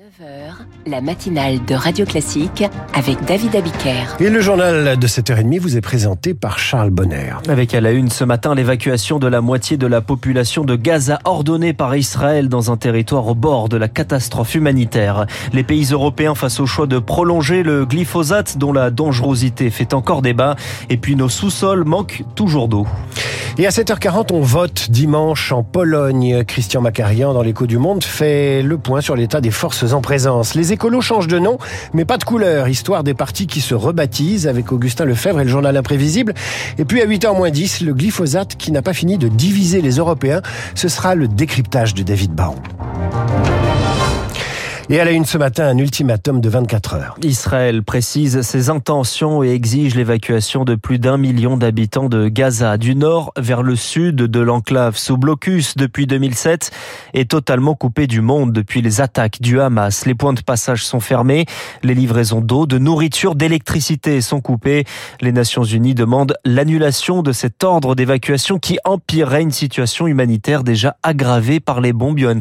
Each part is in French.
9h, la matinale de Radio Classique avec David Abiker. Et le journal de 7h30 vous est présenté par Charles Bonner. Avec à la une ce matin l'évacuation de la moitié de la population de Gaza ordonnée par Israël dans un territoire au bord de la catastrophe humanitaire. Les pays européens face au choix de prolonger le glyphosate dont la dangerosité fait encore débat. Et puis nos sous-sols manquent toujours d'eau. Et à 7h40, on vote dimanche en Pologne. Christian Macarian, dans l'écho du monde, fait le point sur l'état des forces en présence. Les écolos changent de nom, mais pas de couleur, histoire des partis qui se rebaptisent avec Augustin Lefebvre et le journal imprévisible. Et puis à 8h moins 10, le glyphosate qui n'a pas fini de diviser les Européens. Ce sera le décryptage de David Baron. Et elle a une ce matin un ultimatum de 24 heures. Israël précise ses intentions et exige l'évacuation de plus d'un million d'habitants de Gaza, du nord vers le sud de l'enclave sous blocus depuis 2007 et totalement coupé du monde depuis les attaques du Hamas. Les points de passage sont fermés, les livraisons d'eau, de nourriture, d'électricité sont coupées. Les Nations Unies demandent l'annulation de cet ordre d'évacuation qui empirerait une situation humanitaire déjà aggravée par les bombes Johan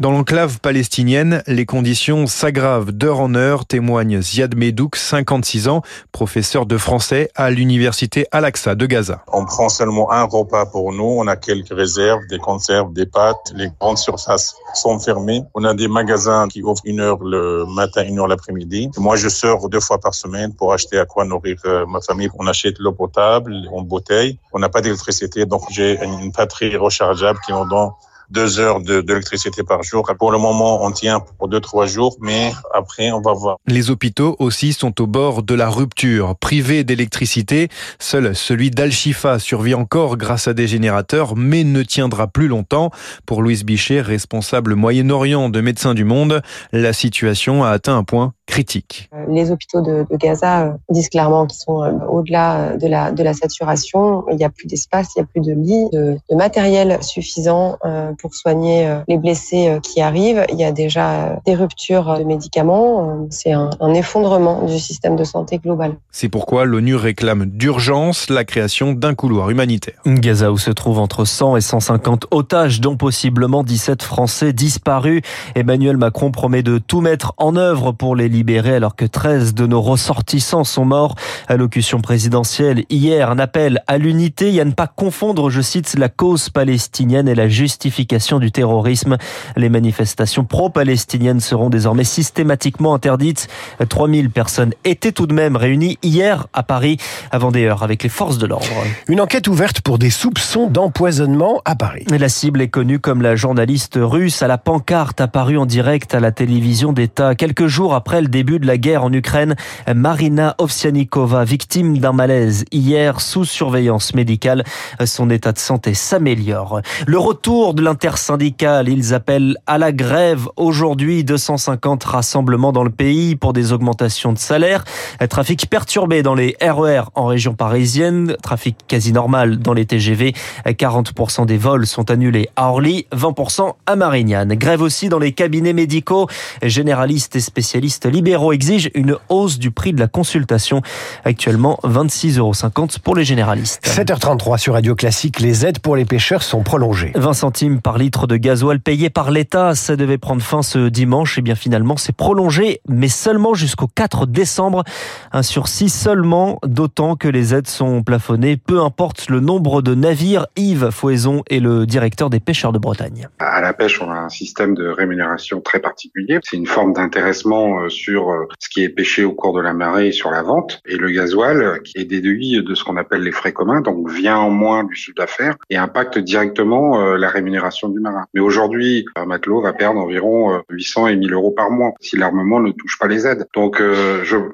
dans l'enclave palestinienne, les conditions s'aggravent d'heure en heure, témoigne Ziad Medouk, 56 ans, professeur de français à l'université Al-Aqsa de Gaza. On prend seulement un repas pour nous, on a quelques réserves, des conserves, des pâtes, les grandes surfaces sont fermées. On a des magasins qui ouvrent une heure le matin, une heure l'après-midi. Moi, je sors deux fois par semaine pour acheter à quoi nourrir euh, ma famille. On achète l'eau potable en bouteille. On n'a pas d'électricité, donc j'ai une batterie rechargeable qui me donne deux heures d'électricité par jour. Pour le moment, on tient pour deux, trois jours, mais après, on va voir. Les hôpitaux aussi sont au bord de la rupture. Privés d'électricité, seul celui d'Al-Shifa survit encore grâce à des générateurs, mais ne tiendra plus longtemps. Pour Louise Bichet, responsable Moyen-Orient de Médecins du Monde, la situation a atteint un point critique. Euh, les hôpitaux de, Gaza euh, disent clairement qu'ils sont euh, au-delà de la, de la saturation. Il n'y a plus d'espace, il n'y a plus de lits, de, matériel suffisant pour soigner les blessés qui arrivent. Il y a déjà des ruptures de médicaments. C'est un, un effondrement du système de santé global. C'est pourquoi l'ONU réclame d'urgence la création d'un couloir humanitaire. Gaza où se trouvent entre 100 et 150 otages, dont possiblement 17 Français disparus. Emmanuel Macron promet de tout mettre en œuvre pour les libérés alors que 13 de nos ressortissants sont morts. Allocution présidentielle hier, un appel à l'unité et à ne pas confondre, je cite, la cause palestinienne et la justification du terrorisme. Les manifestations pro-palestiniennes seront désormais systématiquement interdites. 3000 personnes étaient tout de même réunies hier à Paris avant des heures avec les forces de l'ordre. Une enquête ouverte pour des soupçons d'empoisonnement à Paris. La cible est connue comme la journaliste russe à la pancarte apparue en direct à la télévision d'État quelques jours après le début de la guerre en Ukraine. Marina Ovsianikova, victime d'un malaise hier sous surveillance médicale. Son état de santé s'améliore. Le retour de l'intersyndicale, ils appellent à la grève aujourd'hui 250 rassemblements dans le pays pour des augmentations de salaire. Trafic perturbé dans les RER e en région parisienne, trafic quasi normal dans les TGV. 40% des vols sont annulés à Orly, 20% à Marignane. Grève aussi dans les cabinets médicaux, généralistes et spécialistes libéraux exigent une hausse du prix de la consultation. Actuellement, 26,50 euros pour les généralistes. 7h33 sur Radio Classique, les aides pour les pêcheurs sont prolongées. 20 centimes par litre de gasoil payé par l'État, ça devait prendre fin ce dimanche. Et bien finalement, c'est prolongé, mais seulement jusqu'au 4 décembre. Un sursis seulement, d'autant que les aides sont plafonnées, peu importe le nombre de navires. Yves Fouaison est le directeur des pêcheurs de Bretagne. À la pêche, on a un système de rémunération très particulier. C'est une forme d'intéressement euh, sur euh, ce qui est pêché au cours de la marée et sur la vente. Et le gasoil, euh, qui est déduit de ce qu'on appelle les frais communs, donc vient en moins du chiffre d'affaires et impacte directement euh, la rémunération du marin. Mais aujourd'hui, un matelot va perdre environ 800 et 1000 euros par mois si l'armement ne touche pas les aides. Donc,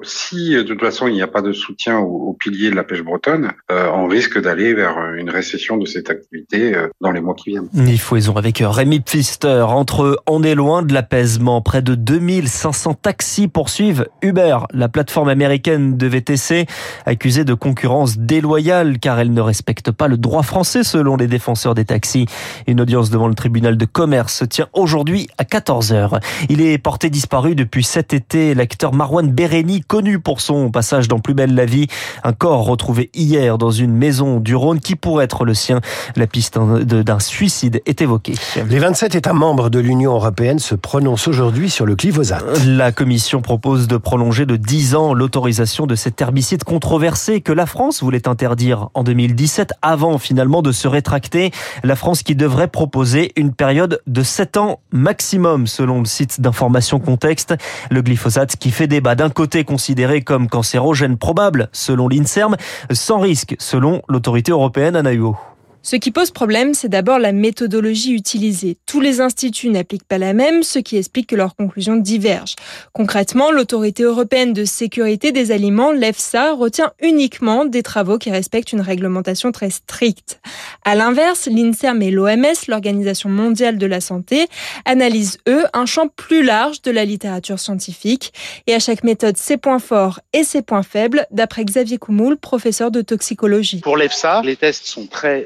si de toute façon il n'y a pas de soutien au, pilier de la pêche bretonne, on risque d'aller vers une récession de cette activité dans les mois qui viennent. Il avec Rémi Pfister. Entre On est loin de l'apaisement, près de 2500 taxis poursuivent Uber, la plateforme américaine de VTC, accusée de concurrence déloyale car elle ne respecte pas le droit français selon les défenseurs des taxis. Une audience devant le tribunal de commerce se tient aujourd'hui à 14h. Il est porté disparu depuis cet été. L'acteur Marwan Bereni, connu pour son passage dans Plus belle la vie, un corps retrouvé hier dans une maison du Rhône qui pourrait être le sien. La piste d'un suicide est évoquée. Les 27 États membres de l'Union européenne se prononcent aujourd'hui sur le glyphosate. La Commission propose de prolonger de 10 ans l'autorisation de cet herbicide controversé que la France voulait interdire en 2017 avant finalement de se rétracter. La France qui devrait proposer une période de 7 ans maximum selon le site d'information contexte. Le glyphosate qui fait débat d'un côté considéré comme cancérogène probable selon l'INSERM, sans risque selon l'autorité européenne Anahuo. Ce qui pose problème, c'est d'abord la méthodologie utilisée. Tous les instituts n'appliquent pas la même, ce qui explique que leurs conclusions divergent. Concrètement, l'autorité européenne de sécurité des aliments, l'EFSA, retient uniquement des travaux qui respectent une réglementation très stricte. À l'inverse, l'INSERM et l'OMS, l'Organisation mondiale de la santé, analysent eux un champ plus large de la littérature scientifique et à chaque méthode ses points forts et ses points faibles, d'après Xavier Coumoul, professeur de toxicologie. Pour l'EFSA, les tests sont très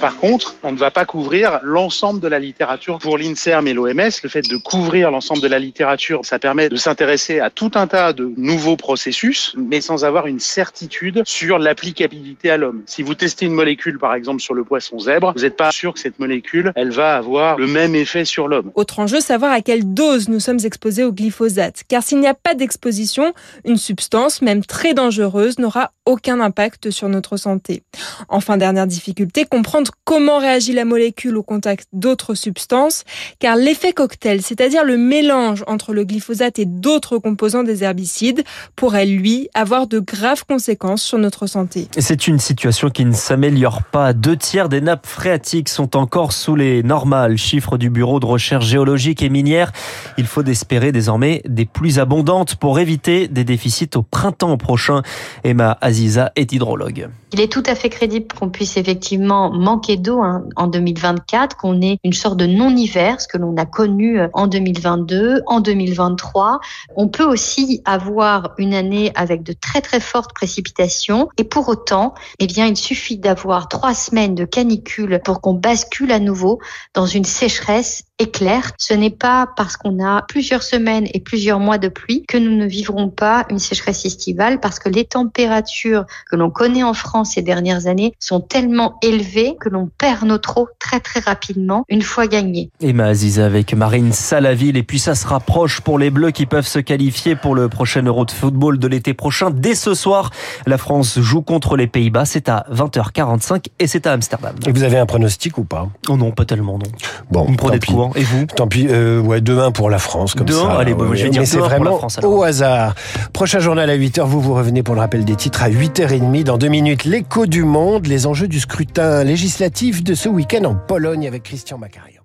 Par contre, on ne va pas couvrir l'ensemble de la littérature. Pour l'INSERM et l'OMS, le fait de couvrir l'ensemble de la littérature, ça permet de s'intéresser à tout un tas de nouveaux processus, mais sans avoir une certitude sur l'applicabilité à l'homme. Si vous testez une molécule, par exemple, sur le poisson zèbre, vous n'êtes pas sûr que cette molécule, elle va avoir le même effet sur l'homme. Autre enjeu, savoir à quelle dose nous sommes exposés au glyphosate. Car s'il n'y a pas d'exposition, une substance, même très dangereuse, n'aura aucun impact sur notre santé. Enfin, dernière difficulté, comprendre comment réagit la molécule au contact d'autres substances, car l'effet cocktail, c'est-à-dire le mélange entre le glyphosate et d'autres composants des herbicides, pourrait lui avoir de graves conséquences sur notre santé. C'est une situation qui ne s'améliore pas. Deux tiers des nappes phréatiques sont encore sous les normales. Chiffre du Bureau de recherche géologique et minière. Il faut espérer désormais des pluies abondantes pour éviter des déficits au printemps prochain. Emma Aziza est hydrologue. Il est tout à fait crédible qu'on puisse effectivement manquer d'eau hein, en 2024, qu'on ait une sorte de non-hiver, ce que l'on a connu euh, en 2022, en 2023. On peut aussi avoir une année avec de très très fortes précipitations et pour autant, eh bien, il suffit d'avoir trois semaines de canicule pour qu'on bascule à nouveau dans une sécheresse éclair. Ce n'est pas parce qu'on a plusieurs semaines et plusieurs mois de pluie que nous ne vivrons pas une sécheresse estivale parce que les températures que l'on connaît en France ces dernières années sont tellement élevées que l'on perd notre eau très très rapidement une fois gagné. Emma Aziza avec Marine Salaville et puis ça se rapproche pour les Bleus qui peuvent se qualifier pour le prochain Euro de football de l'été prochain. Dès ce soir, la France joue contre les Pays-Bas. C'est à 20h45 et c'est à Amsterdam. Et vous avez un pronostic ou pas? Oh non, pas tellement non. Bon, vous me prenez de Et vous? Tant pis, euh, ouais, 2-1 pour la France, comme ça. allez, bon, je vais dire Mais c'est vraiment au hasard. Prochain journal à 8h, vous vous revenez pour le rappel des titres à 8h30. Dans deux minutes, l'écho du monde, les enjeux du scrutin législatif de ce week-end en Pologne avec Christian Macarion.